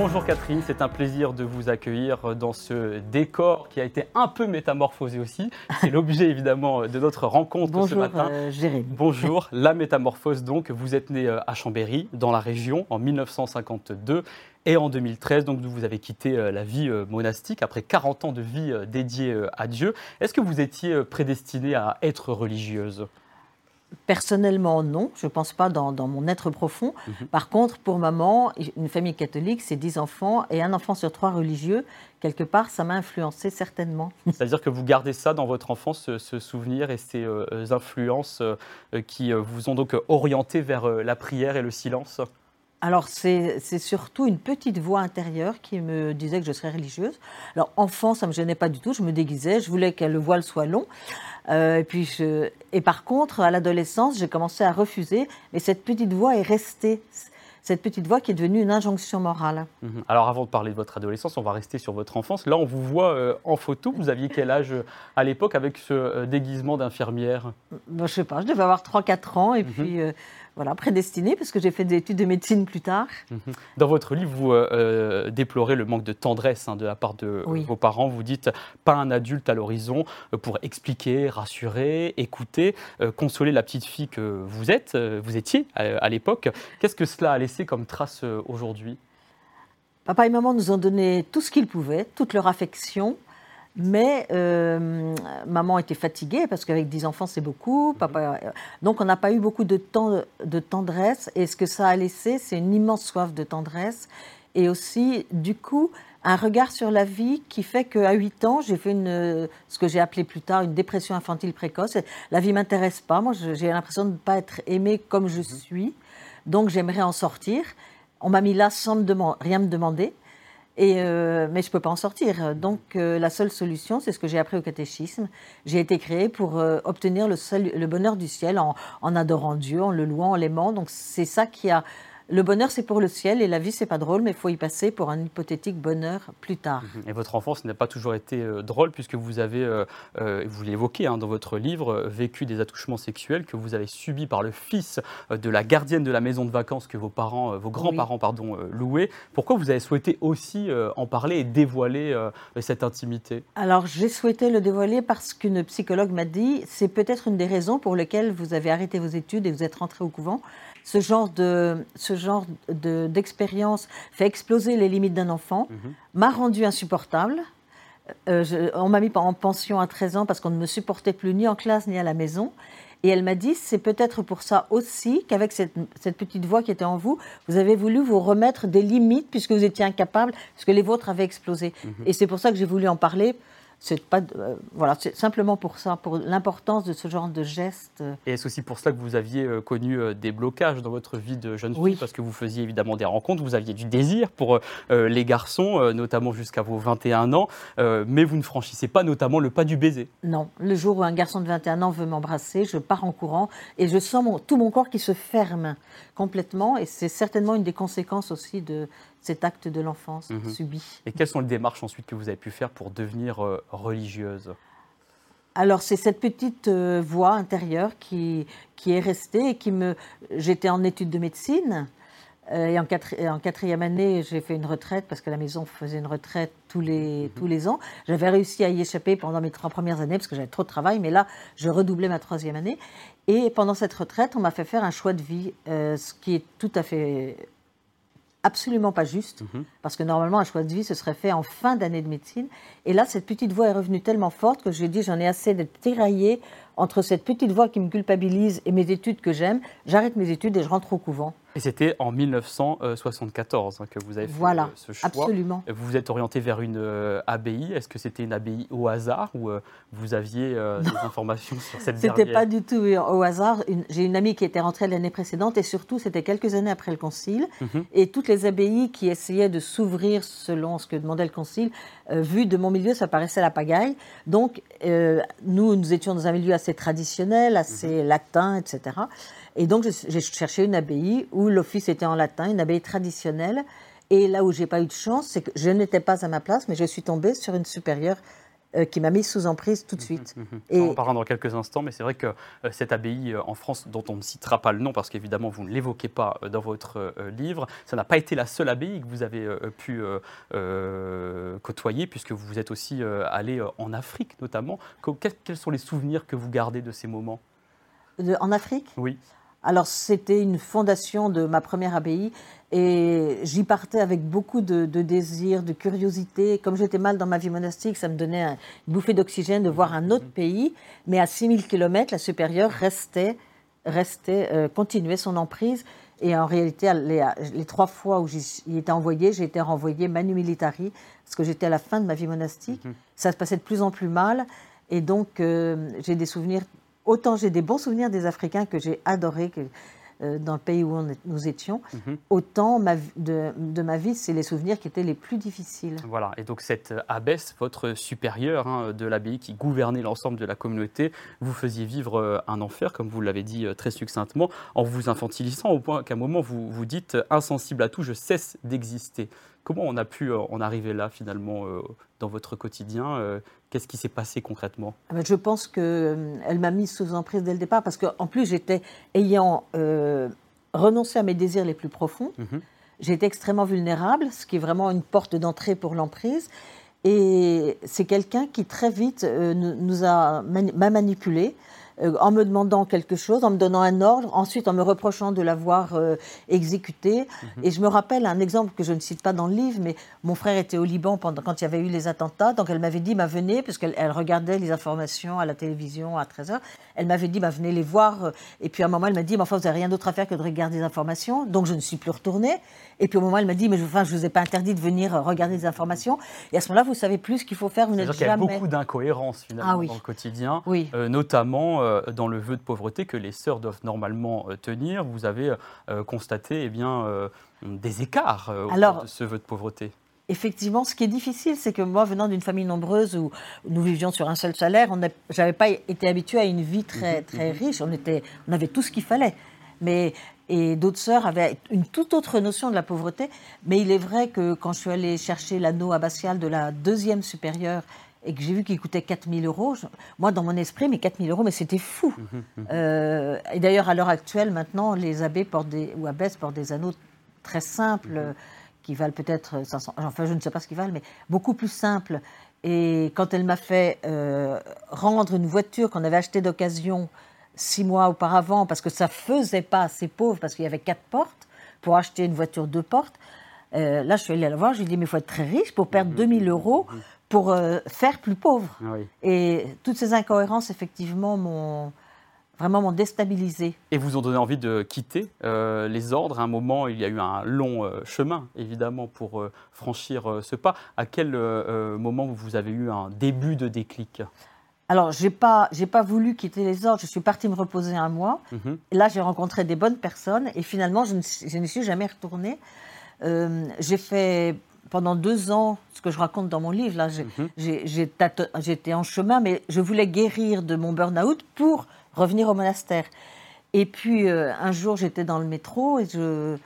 Bonjour Catherine, c'est un plaisir de vous accueillir dans ce décor qui a été un peu métamorphosé aussi. C'est l'objet évidemment de notre rencontre ce matin. Euh, Jérémy. Bonjour, la métamorphose donc. Vous êtes né euh, à Chambéry, dans la région, en 1952. Et en 2013, donc, vous avez quitté euh, la vie monastique après 40 ans de vie dédiée à Dieu. Est-ce que vous étiez prédestinée à être religieuse? Personnellement, non. Je ne pense pas dans, mon être profond. Mhm. Par contre, pour maman, une famille catholique, c'est 10 enfants et un enfant sur trois religieux. Quelque part, ça m'a influencé certainement. C'est-à-dire que vous gardez ça dans votre enfance, ce, souvenir et ces euh, influences euh, qui euh, vous ont donc orienté vers la prière et le silence? Alors, c'est surtout une petite voix intérieure qui me disait que je serais religieuse. Alors, enfant, ça ne me gênait pas du tout. Je me déguisais. Je voulais que le voile soit long. Euh, et, puis et par contre, à l'adolescence, j'ai commencé à refuser, mais cette petite voix est restée. Cette petite voix qui est devenue une injonction morale. Mhm. Alors avant de parler de votre adolescence, on va rester sur votre enfance. Là, on vous voit euh, en photo. Vous aviez quel âge euh, à l'époque avec ce déguisement d'infirmière? Ben, Je ne sais pas, je devais avoir 3-4 ans. Et mhm. puis voilà, prédestiné, parce que j'ai fait des études de médecine plus tard. Mhm. Dans votre livre, vous euh, euh, déplorez le manque de tendresse hein, de la part de vos parents. Vous dites pas un adulte à l'horizon euh, pour expliquer, rassurer, écouter, consoler la petite fille que vous êtes, vous étiez à l'époque. Qu'est-ce que cela a laissé comme trace aujourd'hui? Papa et maman nous ont donné tout ce qu'ils pouvaient, toute leur affection, mais euh, maman était fatiguée parce qu'avec 10 enfants, c'est beaucoup. Mhm. Papa, euh, donc, on n'a pas eu beaucoup de temps de tendresse. Et ce que ça a laissé, c'est une immense soif de tendresse. Et aussi, du coup, un regard sur la vie qui fait qu'à 8 ans, j'ai fait une, ce que j'ai appelé plus tard une dépression infantile précoce. La vie m'intéresse pas. Moi, j'ai l'impression de ne pas être aimée comme je mhm. suis. Donc, j'aimerais en sortir. On m'a mis là sans me rien me demander. Euh, mais je ne peux pas en sortir. Donc euh, la seule solution, c'est ce que j'ai appris au catéchisme. J'ai été créée pour euh, obtenir le, le, bonheur du ciel en, en, adorant Dieu, en le louant, en l'aimant. Donc c'est ça qui a le bonheur, c'est pour le ciel et la vie, c'est pas drôle, mais il faut y passer pour un hypothétique bonheur plus tard. Et votre enfance n'a pas toujours été euh, drôle, puisque vous avez, euh, euh, vous l'évoquez hein, dans votre livre, vécu des attouchements sexuels que vous avez subis par le fils de la gardienne de la maison de vacances que vos parents, vos grands-parents, pardon, louaient. Pourquoi vous avez souhaité aussi en parler et dévoiler cette intimité? Alors, j'ai souhaité le dévoiler parce qu'une psychologue m'a dit, c'est peut-être une des raisons pour lesquelles vous avez arrêté vos études et vous êtes rentré au couvent ce genre de ce genre d'expérience fait exploser les limites d'un enfant, mhm. m'a rendu insupportable. Euh, on m'a mis en pension à 13 ans parce qu'on ne me supportait plus ni en classe ni à la maison. Et elle m'a dit, c'est peut-être pour ça aussi qu'avec cette, petite voix qui était en vous, vous avez voulu vous remettre des limites puisque vous étiez incapable, puisque les vôtres avaient explosé. Mhm. Et c'est pour ça que j'ai voulu en parler c'est pas euh, voilà, c'est simplement pour ça, pour l'importance de ce genre de geste. Et est-ce aussi pour ça que vous aviez euh, connu euh, des blocages dans votre vie de jeune fille? Parce que vous faisiez évidemment des rencontres, vous aviez du désir pour les garçons, notamment jusqu'à vos 21 ans, mais vous ne franchissez pas notamment le pas du baiser. Non, le jour où un garçon de 21 ans veut m'embrasser, je pars en courant et je sens tout mon corps qui se ferme complètement et c'est certainement une des conséquences aussi de cet acte de l'enfance mhm. subi. Et quelles sont les démarches ensuite que vous avez pu faire pour devenir euh, religieuse? Alors c'est cette petite euh, voix intérieure qui, qui est restée et qui me... J'étais en études de médecine euh, et en, en, quatrième année j'ai fait une retraite parce que la maison faisait une retraite tous les, mhm. tous les ans. J'avais réussi à y échapper pendant mes trois premières années parce que j'avais trop de travail, mais là je redoublais ma troisième année. Et pendant cette retraite on m'a fait faire un choix de vie, ce qui est tout à fait absolument pas juste, mhm. parce que normalement, un choix de vie, ce serait fait en fin d'année de médecine. Et là, cette petite voix est revenue tellement forte que j'ai dit, j'en ai assez d'être tiraillée entre cette petite voix qui me culpabilise et mes études que j'aime. J'arrête mes études et je rentre au couvent. Et c'était en 1974 hein, que vous avez fait voilà, euh, ce choix. Absolument. Vous vous êtes orienté vers une euh, abbaye. Est-ce que c'était une abbaye au hasard ou euh, vous aviez des informations sur cette C'était pas du tout au hasard. J'ai une amie qui était rentrée l'année précédente et surtout c'était quelques années après le concile. Mhm. Et toutes les abbayes qui essayaient de s'ouvrir selon ce que demandait le concile, vu de mon milieu, ça paraissait la pagaille. Donc nous, nous étions dans un milieu assez traditionnel, assez mhm. latin, etc. Et donc, j'ai cherché une abbaye où l'office était en latin, une abbaye traditionnelle. Et là où j'ai pas eu de chance, c'est que je n'étais pas à ma place, mais je suis tombée sur une supérieure euh, qui m'a mise sous emprise tout de suite. Mhm, mhm. Et- On en parlera dans quelques instants, mais c'est vrai que euh, cette abbaye euh, en France, dont on ne citera pas le nom, parce qu'évidemment vous ne l'évoquez pas dans votre livre, ça n'a pas été la seule abbaye que vous avez pu côtoyer, puisque vous êtes aussi allé en Afrique notamment. Que- quels- quels sont les souvenirs que vous gardez de ces moments? De- en Afrique? Oui. Alors, c'était une fondation de ma première abbaye et j'y partais avec beaucoup de, de désir, de curiosité. Comme j'étais mal dans ma vie monastique, ça me donnait un- une bouffée d'oxygène de voir un autre pays. Mais à 6000 km, la supérieure restait, restait euh, continuait son emprise. Et en réalité, les, les trois fois où j'y étais envoyée, j'ai été renvoyée manu militari, parce que j'étais à la fin de ma vie monastique. Ça se passait de plus en plus mal. Et donc, euh, j'ai des souvenirs autant j'ai des bons souvenirs des Africains que j'ai adorés euh, dans le pays où on est- nous étions, Mhm. autant ma de, de ma vie, c'est les souvenirs qui étaient les plus difficiles. Voilà, et donc cette abbesse, votre supérieure hein, de l'abbaye qui gouvernait l'ensemble de la communauté, vous faisiez vivre euh, un enfer, comme vous l'avez dit euh, très succinctement, en vous infantilisant au point qu'à un moment vous vous dites euh, insensible à tout, je cesse d'exister. Comment on a pu euh, en arriver là finalement euh, dans votre quotidien euh, Qu'est-ce qui s'est passé concrètement? Ah ben, Je pense qu'elle m'a mise sous emprise dès le départ parce qu'en plus, j'étais, ayant euh, renoncé à mes désirs les plus profonds, Mhm. j'étais extrêmement vulnérable, ce qui est vraiment une porte d'entrée pour l'emprise. Et c'est quelqu'un qui très vite euh, nous, a m'a manipulé en me demandant quelque chose, en me donnant un ordre, ensuite en me reprochant de l'avoir euh, exécuté. Et je me rappelle un exemple que je ne cite pas dans le livre, mais mon frère était au Liban pendant, quand il y avait eu les attentats, donc elle m'avait dit, bah, venez, parce qu'elle elle regardait les informations à la télévision à 13h, elle m'avait dit, bah, venez les voir. Et puis à un moment, elle m'a dit, mais enfin, vous n'avez rien d'autre à faire que de regarder les informations, donc je ne suis plus retournée. Et puis au moment, elle m'a dit, mais je, enfin, je vous ai pas interdit de venir euh, regarder les informations. Et à ce moment-là, vous savez plus ce qu'il faut faire, vous n'êtes C'est-à-dire qu'il y a jamais... beaucoup d'incohérences finalement Ah oui. dans le quotidien. Oui. Euh, notamment euh, dans le vœu de pauvreté que les sœurs doivent normalement euh, tenir. Vous avez constaté eh bien, des écarts Alors- de ce vœu de pauvreté. Effectivement, ce qui est difficile, c'est que moi, venant d'une famille nombreuse où nous vivions sur un seul salaire, on n'avais pas été habitué à une vie très, très riche. On, était, on avait tout ce qu'il fallait. Mais, et d'autres sœurs avaient une toute autre notion de la pauvreté. Mais il est vrai que quand je suis allée chercher l'anneau abbatial de la deuxième supérieure et que j'ai vu qu'il coûtait 4000 euros, je- moi, dans mon esprit, mais 4000 euros, mais c'était fou. Euh, et d'ailleurs, à l'heure actuelle, maintenant, les abbés portent des, ou abbesses portent des anneaux très simples, euh, qui valent peut-être 500, enfin, je ne sais pas ce qu'ils valent, mais beaucoup plus simples. Et quand elle m'a fait euh, rendre une voiture qu'on avait achetée d'occasion six mois auparavant, parce que ça faisait pas assez pauvre, parce qu'il y avait quatre portes, pour acheter une voiture deux portes, euh, là, je suis allée la voir, je lui ai dit, mais il faut être très riche pour perdre 2000 euros pour euh, faire plus pauvre. Ah oui. Et toutes ces incohérences, effectivement, m'ont vraiment m'ont déstabilisée. Et vous ont donné envie de quitter euh, les ordres. À un moment, il y a eu un long chemin, évidemment, pour franchir ce pas. À quel moment vous avez eu un début de déclic? Alors, j'ai pas, j'ai pas voulu quitter les ordres. Je suis partie me reposer un mois. Mhm. Et là, j'ai rencontré des bonnes personnes. Et finalement, je ne, suis- je ne suis jamais retournée. Euh, j'ai fait pendant deux ans ce que je raconte dans mon livre. Là, Mhm. j'étais en chemin, mais je voulais guérir de mon burn-out pour revenir au monastère. Et puis, euh, un jour, j'étais dans le métro et je,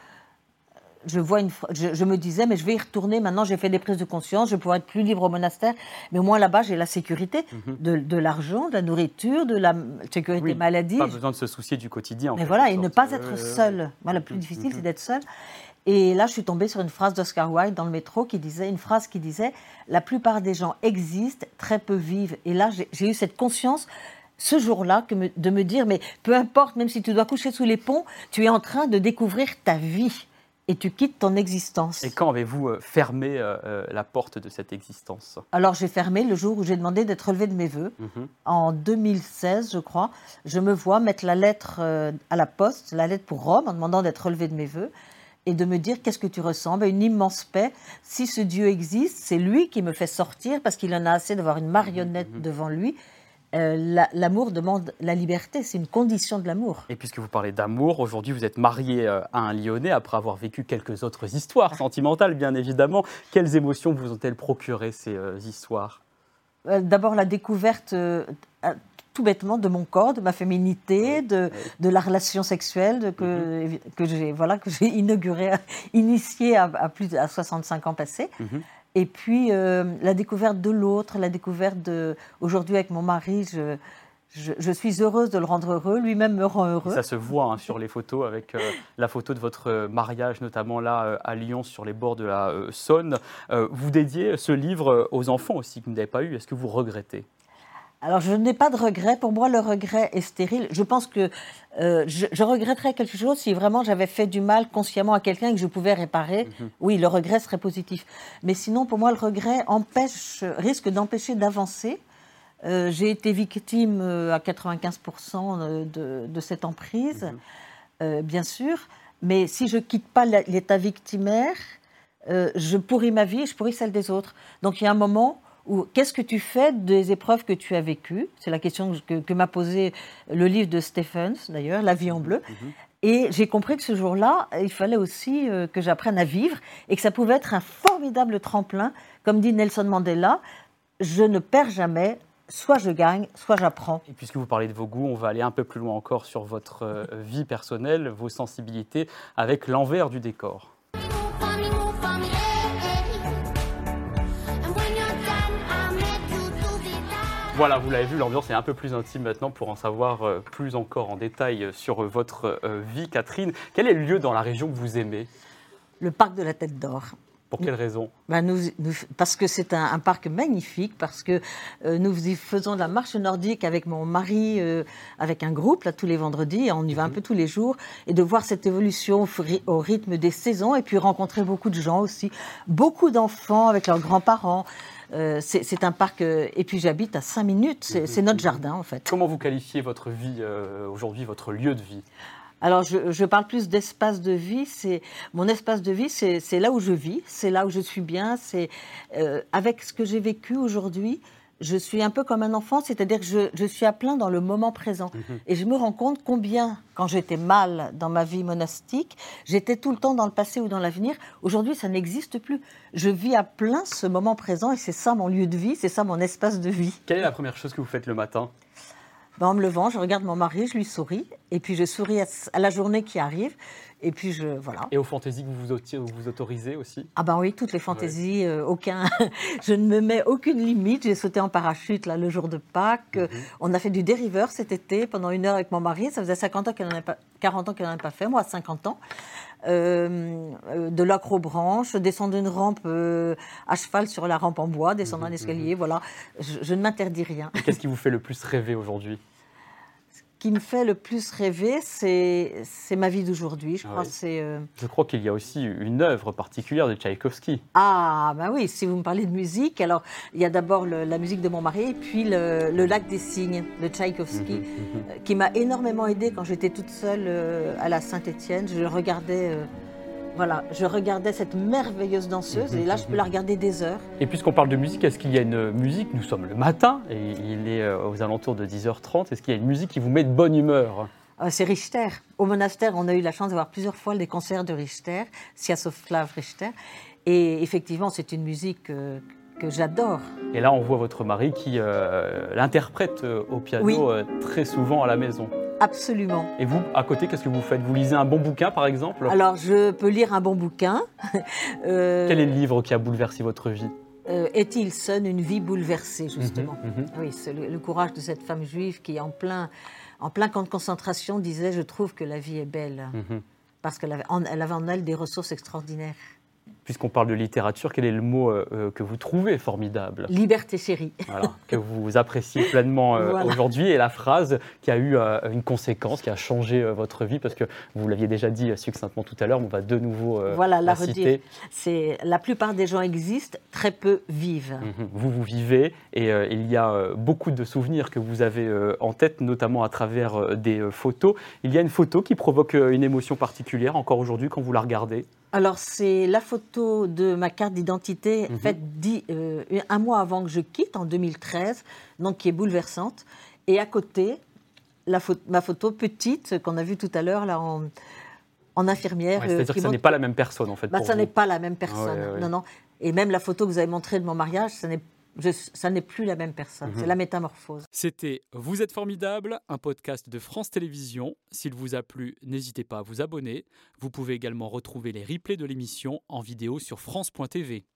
je, vois une, je, je me disais, mais je vais y retourner. Maintenant, j'ai fait des prises de conscience. Je pourrais être plus libre au monastère. Mais au moins, là-bas, j'ai la sécurité de, de l'argent, de la nourriture, de la sécurité Oui, maladie. Pas besoin de se soucier du quotidien. en Mais voilà, et ne pas Euh, être euh, seul. Moi, le plus difficile, c'est d'être seul. Et là, je suis tombée sur une phrase d'Oscar Wilde dans le métro qui disait, une phrase qui disait La plupart des gens existent, très peu vivent. Et là, j'ai eu cette conscience ce jour-là de me dire Mais peu importe, même si tu dois coucher sous les ponts, tu es en train de découvrir ta vie et tu quittes ton existence. Et quand avez-vous euh, fermé euh, euh, la porte de cette existence? Alors, j'ai fermé le jour où j'ai demandé d'être relevé de mes voeux. Mhm. en 2016, je crois, je me vois mettre la lettre euh, à la poste, la lettre pour Rome, en demandant d'être relevé de mes voeux, et de me dire qu'est-ce que tu ressens Ben, Une immense paix. Si ce Dieu existe, c'est lui qui me fait sortir parce qu'il en a assez d'avoir une marionnette devant lui. Euh, la- L'amour demande la liberté, c'est une condition de l'amour. Et puisque vous parlez d'amour, aujourd'hui vous êtes marié euh, à un Lyonnais après avoir vécu quelques autres histoires sentimentales, bien évidemment. Quelles émotions vous ont-elles procuré ces euh, histoires? Euh, D'abord la découverte, tout bêtement de mon corps, de ma féminité, de, de la relation sexuelle de, que, Mhm. que j'ai voilà, que j'ai inauguré, initié à, à plus de à 65 ans passés. Mhm. Et puis euh, la découverte de l'autre, la découverte de. Aujourd'hui, avec mon mari, je, je, suis heureuse de le rendre heureux, lui-même me rend heureux. Ça se voit hein, sur les photos avec euh, la photo de votre euh, mariage, notamment là à Lyon, sur les bords de la euh, Saône. Vous dédiez ce livre aux enfants aussi que vous n'avez pas eu. Est-ce que vous regrettez? Alors, je n'ai pas de regret. Pour moi, le regret est stérile. Je pense que euh, je, je regretterais quelque chose si vraiment j'avais fait du mal consciemment à quelqu'un et que je pouvais réparer. Oui, le regret serait positif. Mais sinon, pour moi, le regret empêche, risque d'empêcher d'avancer. Euh, J'ai été victime euh, à 95% de, de cette emprise, euh, bien sûr. Mais si je quitte pas l'état victimaire, je pourris ma vie et je pourris celle des autres. Donc il y a un moment où qu'est-ce que tu fais des épreuves que tu as vécues? C'est la question que, que m'a posée le livre de Stephens, d'ailleurs, La vie en bleu. Et j'ai compris que ce jour-là, il fallait aussi euh, que j'apprenne à vivre et que ça pouvait être un formidable tremplin. Comme dit Nelson Mandela, je ne perds jamais, soit je gagne, soit j'apprends. Et puisque vous parlez de vos goûts, on va aller un peu plus loin encore sur votre euh, vie personnelle, vos sensibilités, avec l'envers du décor. Voilà, vous l'avez vu, l'ambiance est un peu plus intime maintenant pour en savoir euh, plus encore en détail euh, sur votre euh, vie. Catherine, quel est le lieu dans la région que vous aimez? Le parc de la Tête d'Or. Pour quelle raison? Ben, nous, nous- parce que c'est un, un parc magnifique, parce que euh, nous y faisons de la marche nordique avec mon mari, euh, avec un groupe, là, tous les vendredis, et on y va un peu tous les jours, et de voir cette évolution au, rythme des saisons, et puis rencontrer beaucoup de gens aussi, beaucoup d'enfants avec leurs grands-parents. Euh, c'est un parc, et puis j'habite à 5 minutes, c'est c'est notre jardin en fait. Comment vous qualifiez votre vie aujourd'hui, votre lieu de vie? Alors, je, je parle plus d'espace de vie. C'est mon espace de vie, c'est là où je vis, c'est là où je suis bien. C'est euh, avec ce que j'ai vécu aujourd'hui. Je suis un peu comme un enfant, c'est-à-dire que je, je suis à plein dans le moment présent. Et je me rends compte combien, quand j'étais mal dans ma vie monastique, j'étais tout le temps dans le passé ou dans l'avenir. Aujourd'hui, ça n'existe plus. Je vis à plein ce moment présent et c'est ça mon lieu de vie, c'est ça mon espace de vie. Quelle est la première chose que vous faites le matin? Ben, en me levant, je regarde mon mari, je lui souris, et puis je souris à, à la journée qui arrive, et puis je voilà. Et aux fantaisies que vous vous, autorisez aussi? Ah ben oui, toutes les fantaisies, euh, aucun. je ne me mets aucune limite. J'ai sauté en parachute là le jour de Pâques. Mhm. On a fait du dériveur cet été pendant une heure avec mon mari. Ça faisait 50 ans qu'elle n'en pas, 40 ans qu'elle n'en avait pas fait. Moi, 50 ans. Euh, euh, de l'acrobranche, descendre une rampe euh, à cheval sur la rampe en bois, descendre un Mhm, escalier. Voilà. Je, je ne m'interdis rien. Qu'est-ce qui vous fait le plus rêver aujourd'hui? Qui me fait le plus rêver, c'est ma vie d'aujourd'hui. Je Ah crois oui. c'est. euh, Je crois qu'il y a aussi une œuvre particulière de Tchaïkovski. Ah, bah oui, si vous me parlez de musique, alors il y a d'abord le- la musique de mon mari et puis le, le Lac des Cygnes de Tchaïkovski, Mhm, euh, qui m'a énormément aidée quand j'étais toute seule euh, à la Saint-Étienne. Je regardais, euh, voilà, je regardais cette merveilleuse danseuse et là je peux la regarder des heures. Et puisqu'on parle de musique, est-ce qu'il y a une musique Nous sommes le matin et il est euh, aux alentours de 10h30. Est-ce qu'il y a une musique qui vous met de bonne humeur? Euh, c'est Richter. Au monastère, on a eu la chance d'avoir plusieurs fois des concerts de Richter, Siasoslav Richter. Et effectivement, c'est une musique euh, que j'adore. Et là, on voit votre mari qui euh, l'interprète au piano Oui. très souvent à la maison. Absolument. Et vous, à côté, qu'est-ce que vous faites? Vous lisez un bon bouquin, par exemple? Alors, je peux lire un bon bouquin. Euh, Quel est le livre qui a bouleversé votre vie? Euh, Est-il sonne une vie bouleversée, justement? Mhm, mhm. Oui, c'est le, le courage de cette femme juive qui, en plein, en plein camp de concentration, disait Je trouve que la vie est belle. Mhm. Parce qu'elle avait, en- elle avait en elle des ressources extraordinaires. Puisqu'on parle de littérature, quel est le mot euh, euh, que vous trouvez formidable Liberté chérie. Voilà, que vous appréciez pleinement euh, Voilà. aujourd'hui et la phrase qui a eu euh, une conséquence, qui a changé votre vie, parce que vous l'aviez déjà dit succinctement tout à l'heure, on va de nouveau voilà, la la redire. citer. C'est la plupart des gens existent, très peu vivent. Mhm. Vous, vous vivez et il y a beaucoup de souvenirs que vous avez en tête, notamment à travers des photos. Il y a une photo qui provoque une émotion particulière encore aujourd'hui quand vous la regardez? Alors, c'est la photo de ma carte d'identité Mhm. faite dix- euh, un mois avant que je quitte, en 2013, donc qui est bouleversante. Et à côté, la ma photo petite qu'on a vue tout à l'heure là en, en infirmière. Ouais, euh, C'est-à-dire que ça n'est pas la même personne en fait. Bah, pour ça n'est pas la même personne. Ouais, ouais, ouais. Non, non. Et même la photo que vous avez montrée de mon mariage, ça n'est Je- ça n'est plus la même personne. Mhm. C'est la métamorphose. C'était Vous êtes formidable, un podcast de France Télévisions. S'il vous a plu, n'hésitez pas à vous abonner. Vous pouvez également retrouver les replays de l'émission en vidéo sur France.tv.